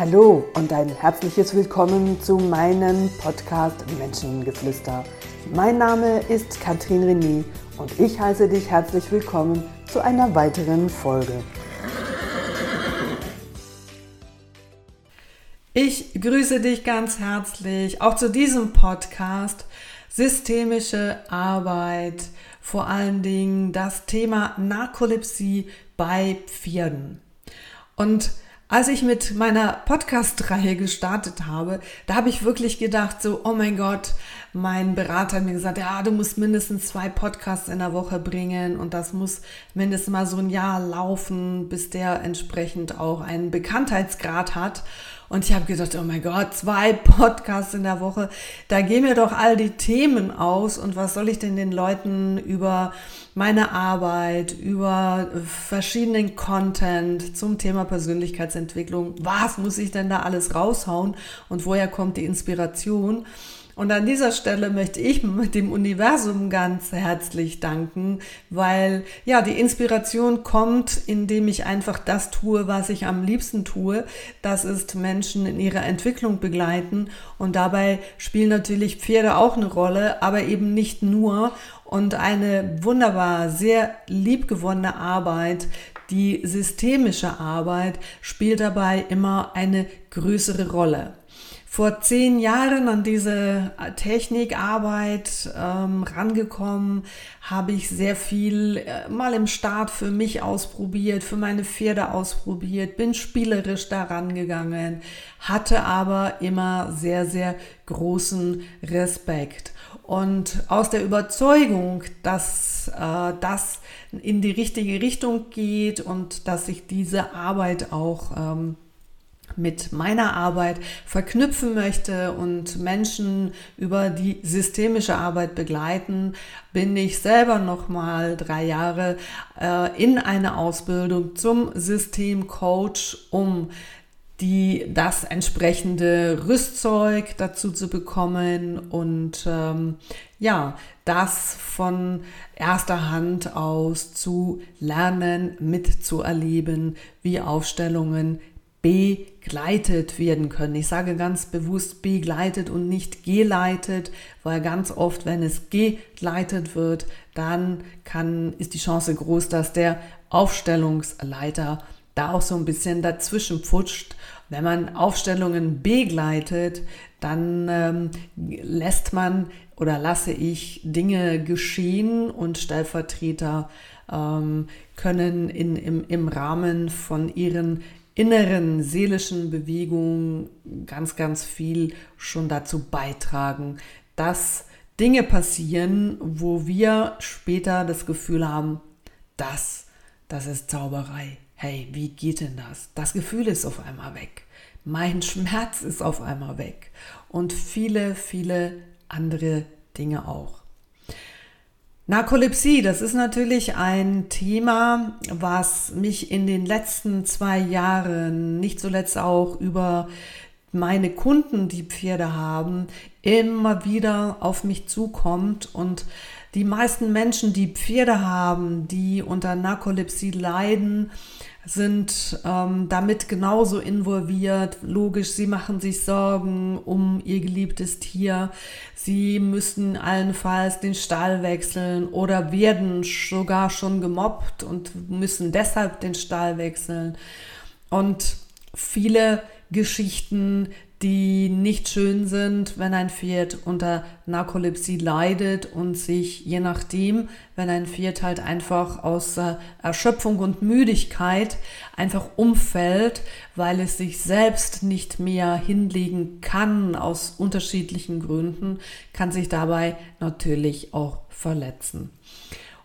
Hallo und ein herzliches Willkommen zu meinem Podcast Menschengeflüster. Mein Name ist Katrin René und ich heiße dich herzlich willkommen zu einer weiteren Folge. Ich grüße dich ganz herzlich auch zu diesem Podcast Systemische Arbeit, vor allen Dingen das Thema Narkolepsie bei Pferden. Und als ich mit meiner Podcast-Reihe gestartet habe, da habe ich wirklich gedacht, so, oh mein Gott, mein Berater hat mir gesagt, ja, du musst mindestens zwei Podcasts in der Woche bringen und das muss mindestens mal so ein Jahr laufen, bis der entsprechend auch einen Bekanntheitsgrad hat. Und ich habe gedacht, oh mein Gott, zwei Podcasts in der Woche, da gehen mir doch all die Themen aus. Und was soll ich denn den Leuten über meine Arbeit, über verschiedenen Content zum Thema Persönlichkeitsentwicklung, was muss ich denn da alles raushauen und woher kommt die Inspiration? Und an dieser Stelle möchte ich mit dem Universum ganz herzlich danken, weil ja, die Inspiration kommt, indem ich einfach das tue, was ich am liebsten tue. Das ist Menschen in ihrer Entwicklung begleiten. Und dabei spielen natürlich Pferde auch eine Rolle, aber eben nicht nur. Und eine wunderbar, sehr liebgewonnene Arbeit, die systemische Arbeit, spielt dabei immer eine größere Rolle vor zehn Jahren an diese Technikarbeit ähm, rangekommen, habe ich sehr viel äh, mal im Start für mich ausprobiert, für meine Pferde ausprobiert, bin spielerisch daran gegangen, hatte aber immer sehr, sehr großen Respekt. Und aus der Überzeugung, dass äh, das in die richtige Richtung geht und dass ich diese Arbeit auch ähm, mit meiner Arbeit verknüpfen möchte und Menschen über die systemische Arbeit begleiten, bin ich selber noch mal drei Jahre äh, in eine Ausbildung zum Systemcoach, um die das entsprechende Rüstzeug dazu zu bekommen und ähm, ja, das von erster Hand aus zu lernen, mitzuerleben, wie Aufstellungen begleitet werden können. Ich sage ganz bewusst begleitet und nicht geleitet, weil ganz oft, wenn es geleitet wird, dann kann, ist die Chance groß, dass der Aufstellungsleiter da auch so ein bisschen dazwischen pfutscht. Wenn man Aufstellungen begleitet, dann ähm, lässt man oder lasse ich Dinge geschehen und Stellvertreter ähm, können in, im, im Rahmen von ihren inneren seelischen Bewegung ganz, ganz viel schon dazu beitragen, dass Dinge passieren, wo wir später das Gefühl haben, das, das ist Zauberei. Hey, wie geht denn das? Das Gefühl ist auf einmal weg. Mein Schmerz ist auf einmal weg. Und viele, viele andere Dinge auch. Narkolepsie, das ist natürlich ein Thema, was mich in den letzten zwei Jahren, nicht zuletzt auch über meine Kunden, die Pferde haben, immer wieder auf mich zukommt. Und die meisten Menschen, die Pferde haben, die unter Narkolepsie leiden, sind ähm, damit genauso involviert. Logisch, sie machen sich Sorgen um ihr geliebtes Tier. Sie müssen allenfalls den Stall wechseln oder werden sogar schon gemobbt und müssen deshalb den Stall wechseln. Und viele Geschichten, die nicht schön sind, wenn ein Pferd unter Narkolepsie leidet und sich je nachdem, wenn ein Pferd halt einfach aus Erschöpfung und Müdigkeit einfach umfällt, weil es sich selbst nicht mehr hinlegen kann aus unterschiedlichen Gründen, kann sich dabei natürlich auch verletzen.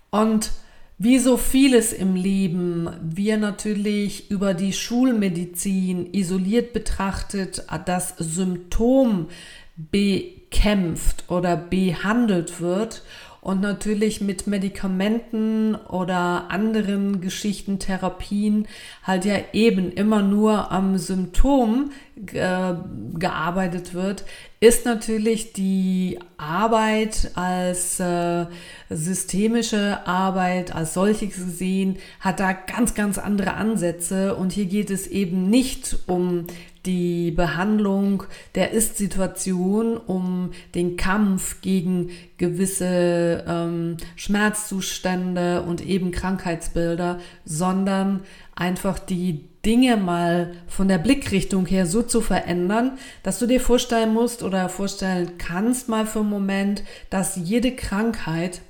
Und wie so vieles im Leben, wir natürlich über die Schulmedizin isoliert betrachtet das Symptom bekämpft oder behandelt wird und natürlich mit Medikamenten oder anderen Geschichten, Therapien halt ja eben immer nur am Symptom gearbeitet wird, ist natürlich die Arbeit als äh, systemische Arbeit als solches gesehen, hat da ganz, ganz andere Ansätze. Und hier geht es eben nicht um die Behandlung der Ist-Situation, um den Kampf gegen gewisse ähm, Schmerzzustände und eben Krankheitsbilder, sondern einfach die Dinge mal von der Blickrichtung her so zu verändern, dass du dir vorstellen musst oder vorstellen kannst mal für einen Moment, dass jede Krankheit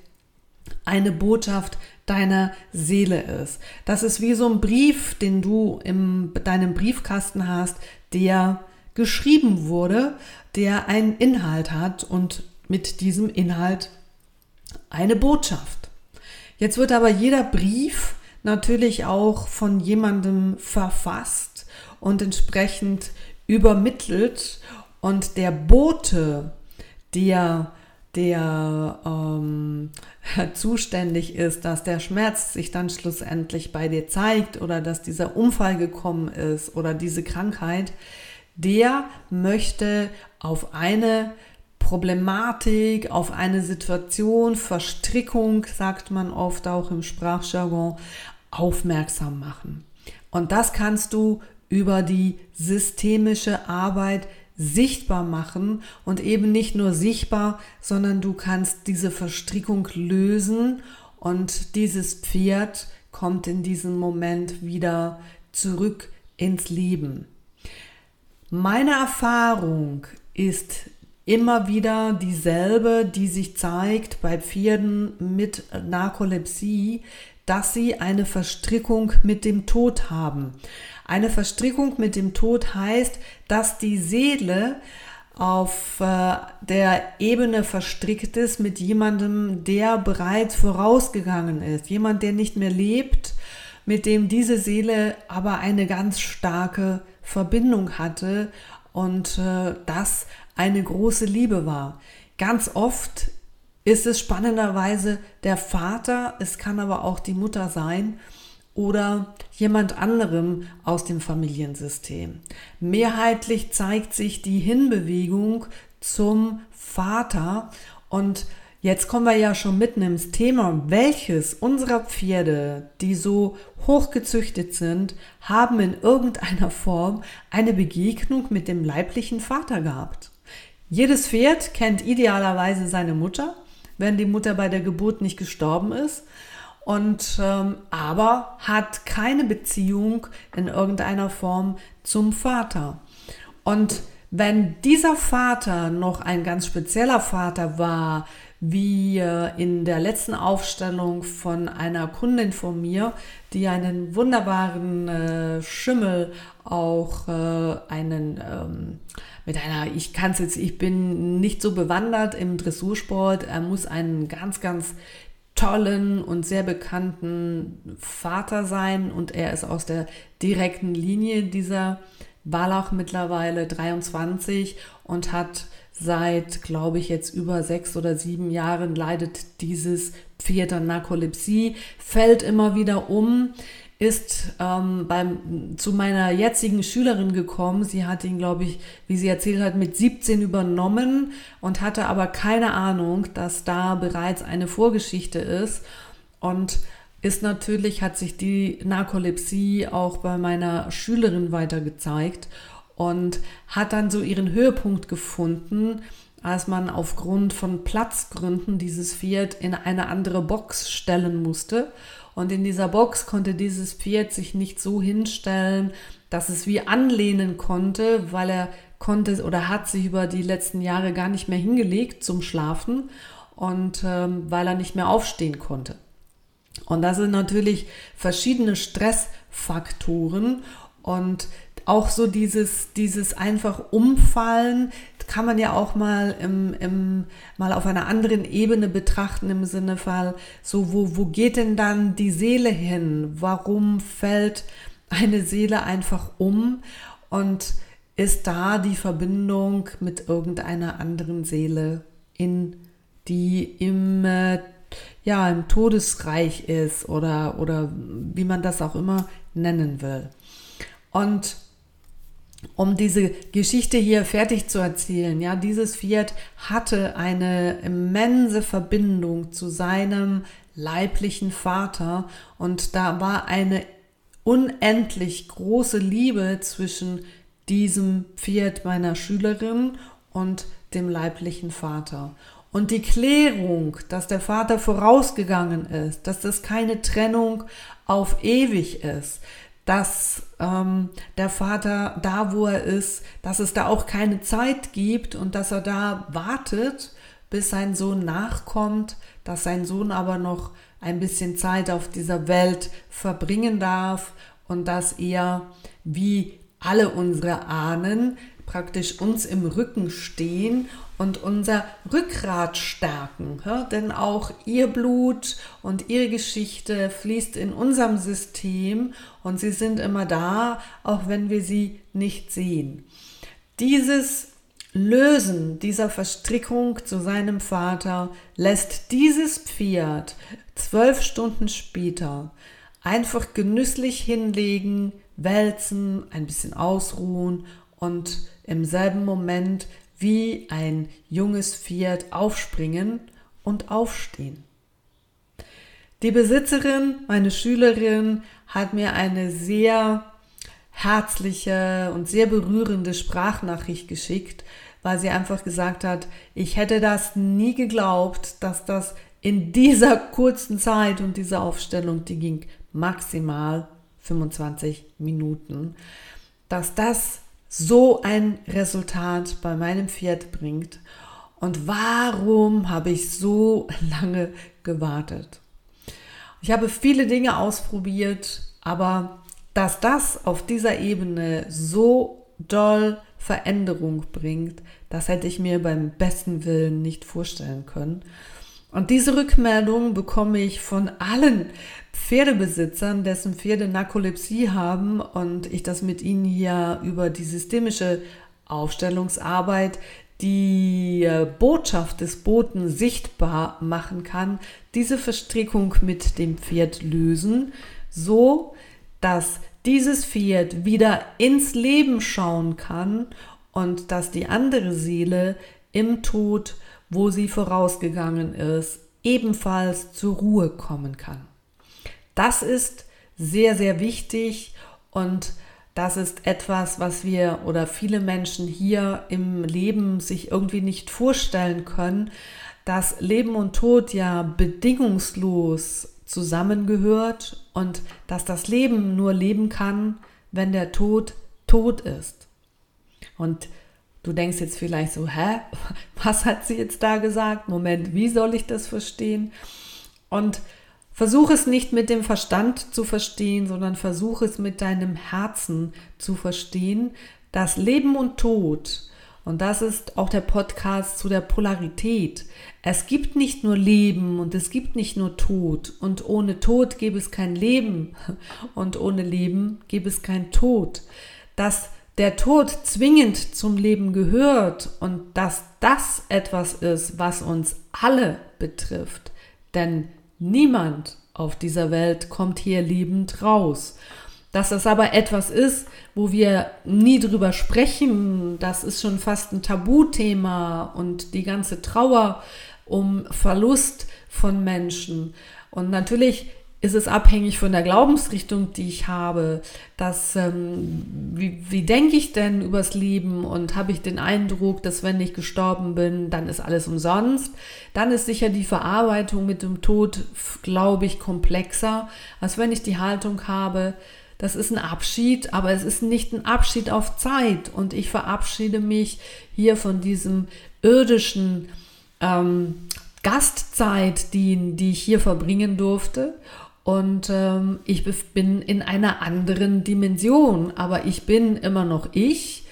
eine Botschaft deiner Seele ist. Das ist wie so ein Brief, den du in deinem Briefkasten hast, der geschrieben wurde, der einen Inhalt hat und mit diesem Inhalt eine Botschaft. Jetzt wird aber jeder Brief natürlich auch von jemandem verfasst und entsprechend übermittelt. Und der Bote, der der ähm, zuständig ist, dass der Schmerz sich dann schlussendlich bei dir zeigt oder dass dieser Unfall gekommen ist oder diese Krankheit, der möchte auf eine Problematik, auf eine Situation, Verstrickung, sagt man oft auch im Sprachjargon, aufmerksam machen. Und das kannst du über die systemische Arbeit sichtbar machen und eben nicht nur sichtbar, sondern du kannst diese Verstrickung lösen und dieses Pferd kommt in diesem Moment wieder zurück ins Leben. Meine Erfahrung ist immer wieder dieselbe, die sich zeigt bei Pferden mit Narkolepsie, dass sie eine Verstrickung mit dem Tod haben. Eine Verstrickung mit dem Tod heißt, dass die Seele auf äh, der Ebene verstrickt ist mit jemandem, der bereits vorausgegangen ist. Jemand, der nicht mehr lebt, mit dem diese Seele aber eine ganz starke Verbindung hatte und äh, das eine große Liebe war. Ganz oft ist es spannenderweise der Vater, es kann aber auch die Mutter sein oder jemand anderem aus dem Familiensystem. Mehrheitlich zeigt sich die Hinbewegung zum Vater und Jetzt kommen wir ja schon mitten ins Thema. Welches unserer Pferde, die so hochgezüchtet sind, haben in irgendeiner Form eine Begegnung mit dem leiblichen Vater gehabt? Jedes Pferd kennt idealerweise seine Mutter wenn die Mutter bei der Geburt nicht gestorben ist. Und ähm, aber hat keine Beziehung in irgendeiner Form zum Vater. Und wenn dieser Vater noch ein ganz spezieller Vater war, wie äh, in der letzten Aufstellung von einer Kundin von mir, die einen wunderbaren äh, Schimmel, auch äh, einen ähm, mit einer, ich kann es jetzt, ich bin nicht so bewandert im Dressursport, er muss einen ganz, ganz tollen und sehr bekannten Vater sein und er ist aus der direkten Linie dieser Wallach mittlerweile 23 und hat seit, glaube ich, jetzt über sechs oder sieben Jahren leidet dieses Pferd an Narkolepsie, fällt immer wieder um ist ähm, beim, zu meiner jetzigen Schülerin gekommen. Sie hat ihn, glaube ich, wie sie erzählt hat, mit 17 übernommen und hatte aber keine Ahnung, dass da bereits eine Vorgeschichte ist. Und ist natürlich, hat sich die Narkolepsie auch bei meiner Schülerin weiter gezeigt und hat dann so ihren Höhepunkt gefunden, als man aufgrund von Platzgründen dieses Pferd in eine andere Box stellen musste. Und in dieser Box konnte dieses Pferd sich nicht so hinstellen, dass es wie anlehnen konnte, weil er konnte oder hat sich über die letzten Jahre gar nicht mehr hingelegt zum Schlafen und ähm, weil er nicht mehr aufstehen konnte. Und das sind natürlich verschiedene Stressfaktoren und auch so dieses, dieses einfach Umfallen kann man ja auch mal im, im, mal auf einer anderen Ebene betrachten im Sinne Fall, so wo, wo geht denn dann die Seele hin? Warum fällt eine Seele einfach um? Und ist da die Verbindung mit irgendeiner anderen Seele in die im äh, ja im Todesreich ist oder oder wie man das auch immer nennen will. Und um diese Geschichte hier fertig zu erzählen, ja, dieses Pferd hatte eine immense Verbindung zu seinem leiblichen Vater und da war eine unendlich große Liebe zwischen diesem Pferd meiner Schülerin und dem leiblichen Vater. Und die Klärung, dass der Vater vorausgegangen ist, dass das keine Trennung auf ewig ist, dass ähm, der Vater da, wo er ist, dass es da auch keine Zeit gibt und dass er da wartet, bis sein Sohn nachkommt, dass sein Sohn aber noch ein bisschen Zeit auf dieser Welt verbringen darf und dass er wie alle unsere Ahnen praktisch uns im Rücken stehen und unser Rückgrat stärken. Ja? Denn auch ihr Blut und ihre Geschichte fließt in unserem System und sie sind immer da, auch wenn wir sie nicht sehen. Dieses Lösen dieser Verstrickung zu seinem Vater lässt dieses Pferd zwölf Stunden später einfach genüsslich hinlegen, wälzen, ein bisschen ausruhen und im selben Moment wie ein junges Pferd aufspringen und aufstehen. Die Besitzerin, meine Schülerin, hat mir eine sehr herzliche und sehr berührende Sprachnachricht geschickt, weil sie einfach gesagt hat, ich hätte das nie geglaubt, dass das in dieser kurzen Zeit und dieser Aufstellung, die ging maximal 25 Minuten, dass das so ein Resultat bei meinem Pferd bringt und warum habe ich so lange gewartet. Ich habe viele Dinge ausprobiert, aber dass das auf dieser Ebene so doll Veränderung bringt, das hätte ich mir beim besten Willen nicht vorstellen können. Und diese Rückmeldung bekomme ich von allen Pferdebesitzern, dessen Pferde Narkolepsie haben und ich das mit ihnen hier über die systemische Aufstellungsarbeit die äh, Botschaft des Boten sichtbar machen kann, diese Verstrickung mit dem Pferd lösen, so dass dieses Pferd wieder ins Leben schauen kann und dass die andere Seele im Tod, wo sie vorausgegangen ist, ebenfalls zur Ruhe kommen kann. Das ist sehr, sehr wichtig und das ist etwas, was wir oder viele Menschen hier im Leben sich irgendwie nicht vorstellen können, dass Leben und Tod ja bedingungslos zusammengehört und dass das Leben nur leben kann, wenn der Tod tot ist. Und du denkst jetzt vielleicht so, hä, was hat sie jetzt da gesagt? Moment, wie soll ich das verstehen? Und Versuch es nicht mit dem Verstand zu verstehen, sondern versuch es mit deinem Herzen zu verstehen, dass Leben und Tod, und das ist auch der Podcast zu der Polarität, es gibt nicht nur Leben und es gibt nicht nur Tod und ohne Tod gäbe es kein Leben und ohne Leben gäbe es kein Tod. Dass der Tod zwingend zum Leben gehört und dass das etwas ist, was uns alle betrifft. Denn Niemand auf dieser Welt kommt hier liebend raus. Dass das aber etwas ist, wo wir nie drüber sprechen, das ist schon fast ein Tabuthema und die ganze Trauer um Verlust von Menschen. Und natürlich ist es abhängig von der Glaubensrichtung, die ich habe. Dass, ähm, wie, wie denke ich denn übers Leben und habe ich den Eindruck, dass wenn ich gestorben bin, dann ist alles umsonst. Dann ist sicher die Verarbeitung mit dem Tod, glaube ich, komplexer, als wenn ich die Haltung habe, das ist ein Abschied, aber es ist nicht ein Abschied auf Zeit. Und ich verabschiede mich hier von diesem irdischen ähm, Gastzeit, die, die ich hier verbringen durfte und ähm, ich bin in einer anderen Dimension, aber ich bin immer noch ich.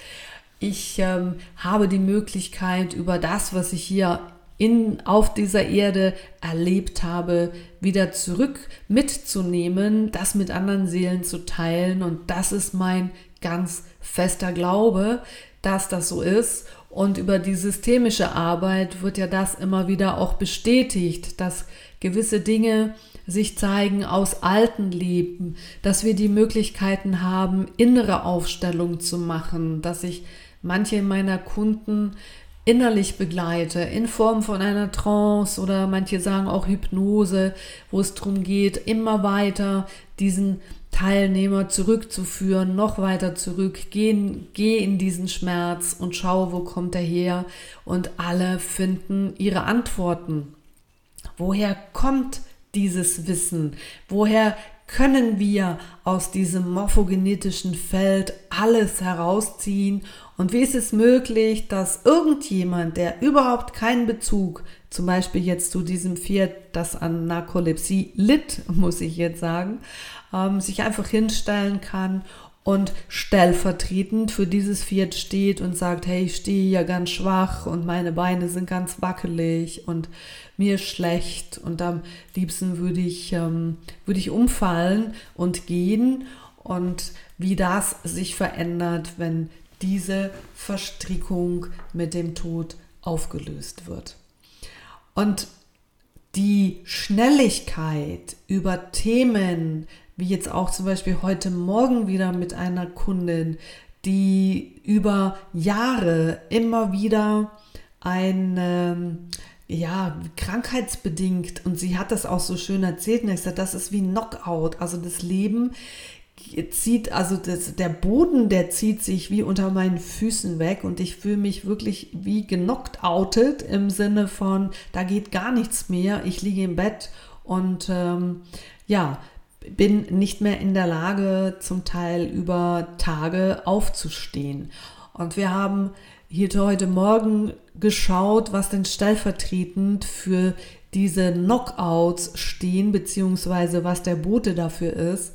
Ich ähm, habe die Möglichkeit, über das, was ich hier in, auf dieser Erde erlebt habe, wieder zurück mitzunehmen, das mit anderen Seelen zu teilen. Und das ist mein ganz fester Glaube, dass das so ist Und über die systemische Arbeit wird ja das immer wieder auch bestätigt, dass gewisse Dinge sich zeigen aus alten Leben, dass wir die Möglichkeiten haben, innere Aufstellung zu machen, dass ich manche meiner Kunden innerlich begleite, in Form von einer Trance oder manche sagen auch Hypnose, wo es darum geht, immer weiter diesen Teilnehmer zurückzuführen, noch weiter zurück, geh, geh in diesen Schmerz und schau, wo kommt er her und alle finden ihre Antworten. Woher kommt dieses Wissen? Woher können wir aus diesem morphogenetischen Feld alles herausziehen? Und wie ist es möglich, dass irgendjemand, der überhaupt keinen Bezug, zum Beispiel jetzt zu diesem Pferd, das an Narkolepsie litt, muss ich jetzt sagen, ähm, sich einfach hinstellen kann und stellvertretend für dieses Pferd steht und sagt, hey, ich stehe ja ganz schwach und meine Beine sind ganz wackelig und mir ist schlecht und am liebsten würde ich, ähm, würde ich umfallen und gehen und wie das sich verändert, wenn diese Verstrickung mit dem Tod aufgelöst wird. Und die Schnelligkeit über Themen, wie jetzt auch zum Beispiel heute Morgen wieder mit einer Kundin, die über Jahre immer wieder ein, ähm, ja, krankheitsbedingt, und sie hat das auch so schön erzählt, und ich gesagt, das ist wie Knockout, also das Leben zieht, also das, der Boden, der zieht sich wie unter meinen Füßen weg und ich fühle mich wirklich wie genockt outet im Sinne von, da geht gar nichts mehr, ich liege im Bett und ähm, ja, bin nicht mehr in der Lage, zum Teil über Tage aufzustehen. Und wir haben hier heute Morgen geschaut, was denn stellvertretend für diese Knockouts stehen, beziehungsweise was der Bote dafür ist.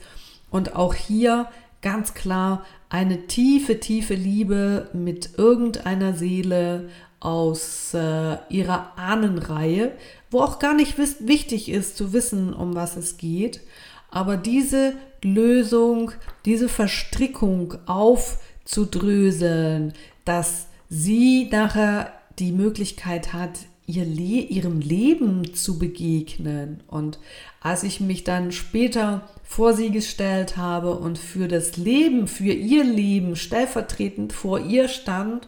Und auch hier ganz klar eine tiefe, tiefe Liebe mit irgendeiner Seele aus äh, ihrer Ahnenreihe, wo auch gar nicht wichtig ist zu wissen, um was es geht. Aber diese Lösung, diese Verstrickung aufzudröseln, dass sie nachher die Möglichkeit hat, ihr Le ihrem Leben zu begegnen. Und als ich mich dann später vor sie gestellt habe und für das Leben, für ihr Leben stellvertretend vor ihr stand,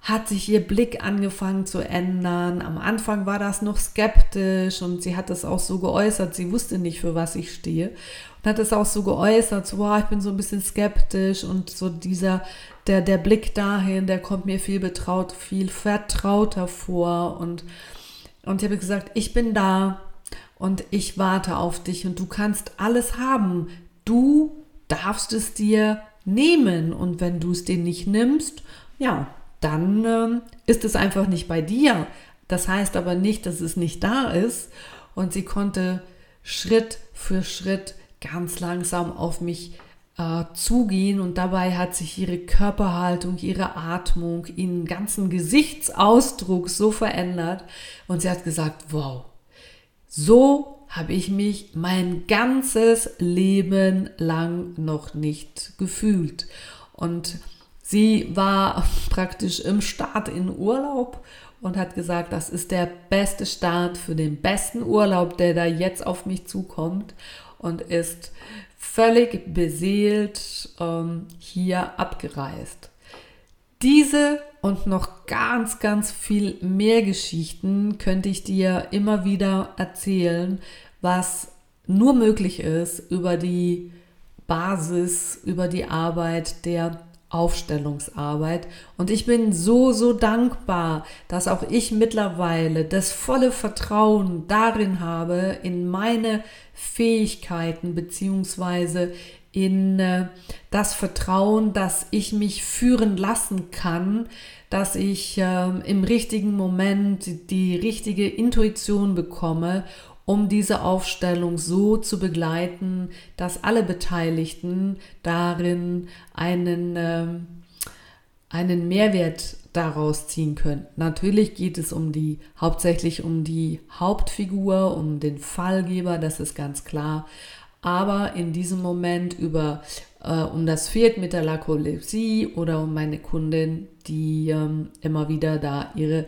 hat sich ihr Blick angefangen zu ändern. Am Anfang war das noch skeptisch und sie hat es auch so geäußert, sie wusste nicht, für was ich stehe. Und hat es auch so geäußert, so, wow, ich bin so ein bisschen skeptisch und so dieser, der, der Blick dahin, der kommt mir viel betraut, viel vertrauter vor. Und, und ich habe gesagt, ich bin da und ich warte auf dich und du kannst alles haben. Du darfst es dir nehmen und wenn du es dir nicht nimmst, ja, dann ähm, ist es einfach nicht bei dir. Das heißt aber nicht, dass es nicht da ist. Und sie konnte Schritt für Schritt ganz langsam auf mich äh, zugehen und dabei hat sich ihre Körperhaltung, ihre Atmung, ihren ganzen Gesichtsausdruck so verändert und sie hat gesagt, wow, so habe ich mich mein ganzes Leben lang noch nicht gefühlt. Und Sie war praktisch im Start in Urlaub und hat gesagt, das ist der beste Start für den besten Urlaub, der da jetzt auf mich zukommt und ist völlig beseelt ähm, hier abgereist. Diese und noch ganz, ganz viel mehr Geschichten könnte ich dir immer wieder erzählen, was nur möglich ist über die Basis, über die Arbeit der Aufstellungsarbeit. Und ich bin so, so dankbar, dass auch ich mittlerweile das volle Vertrauen darin habe, in meine Fähigkeiten beziehungsweise in äh, das Vertrauen, dass ich mich führen lassen kann, dass ich äh, im richtigen Moment die richtige Intuition bekomme um diese Aufstellung so zu begleiten, dass alle Beteiligten darin einen, äh, einen Mehrwert daraus ziehen können. Natürlich geht es um die, hauptsächlich um die Hauptfigur, um den Fallgeber, das ist ganz klar. Aber in diesem Moment über äh, um das Pferd mit der Narkolepsie oder um meine Kundin, die ähm, immer wieder da ihre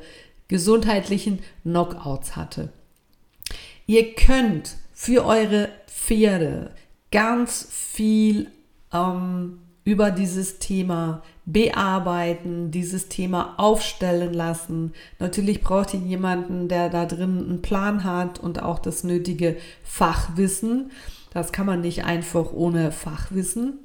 gesundheitlichen Knockouts hatte. Ihr könnt für eure Pferde ganz viel ähm, über dieses Thema bearbeiten, dieses Thema aufstellen lassen. Natürlich braucht ihr jemanden, der da drin einen Plan hat und auch das nötige Fachwissen. Das kann man nicht einfach ohne Fachwissen.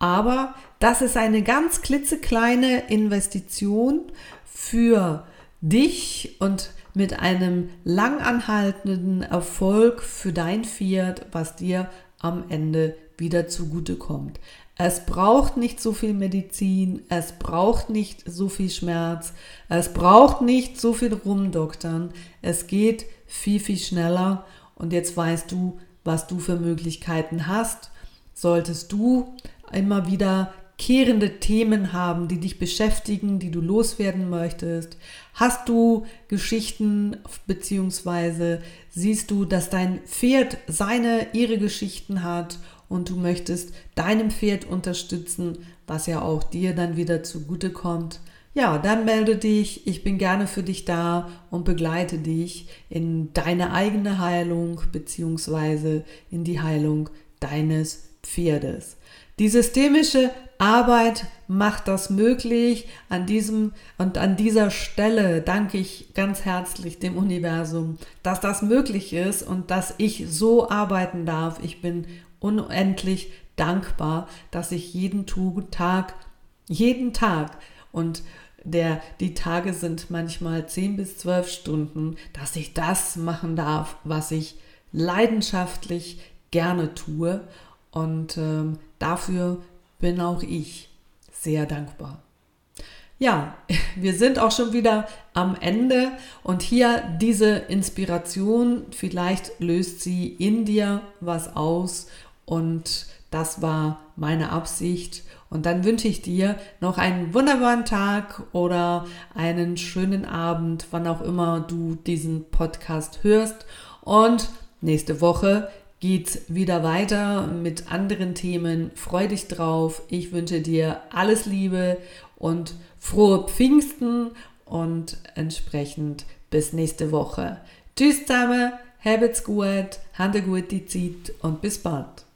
Aber das ist eine ganz klitzekleine Investition für dich und mit einem langanhaltenden Erfolg für dein Pferd, was dir am Ende wieder zugutekommt. Es braucht nicht so viel Medizin, es braucht nicht so viel Schmerz, es braucht nicht so viel Rumdoktern. Es geht viel, viel schneller und jetzt weißt du, was du für Möglichkeiten hast. Solltest du immer wieder kehrende Themen haben, die dich beschäftigen, die du loswerden möchtest? Hast du Geschichten beziehungsweise siehst du, dass dein Pferd seine, ihre Geschichten hat und du möchtest deinem Pferd unterstützen, was ja auch dir dann wieder zugute kommt, ja, dann melde dich. Ich bin gerne für dich da und begleite dich in deine eigene Heilung beziehungsweise in die Heilung deines Pferdes. Die systemische Arbeit macht das möglich. An diesem und an dieser Stelle danke ich ganz herzlich dem Universum, dass das möglich ist und dass ich so arbeiten darf. Ich bin unendlich dankbar, dass ich jeden Tag, jeden Tag und der, die Tage sind manchmal 10 bis 12 Stunden, dass ich das machen darf, was ich leidenschaftlich gerne tue. Und ähm, dafür bin auch ich sehr dankbar. Ja, wir sind auch schon wieder am Ende und hier diese Inspiration, vielleicht löst sie in dir was aus und das war meine Absicht. Und dann wünsche ich dir noch einen wunderbaren Tag oder einen schönen Abend, wann auch immer du diesen Podcast hörst. Und nächste Woche geht's wieder weiter mit anderen Themen. Freu dich drauf. Ich wünsche dir alles Liebe und frohe Pfingsten und entsprechend bis nächste Woche. Tschüss zusammen, habt's gut, habt eine gute Zeit und bis bald.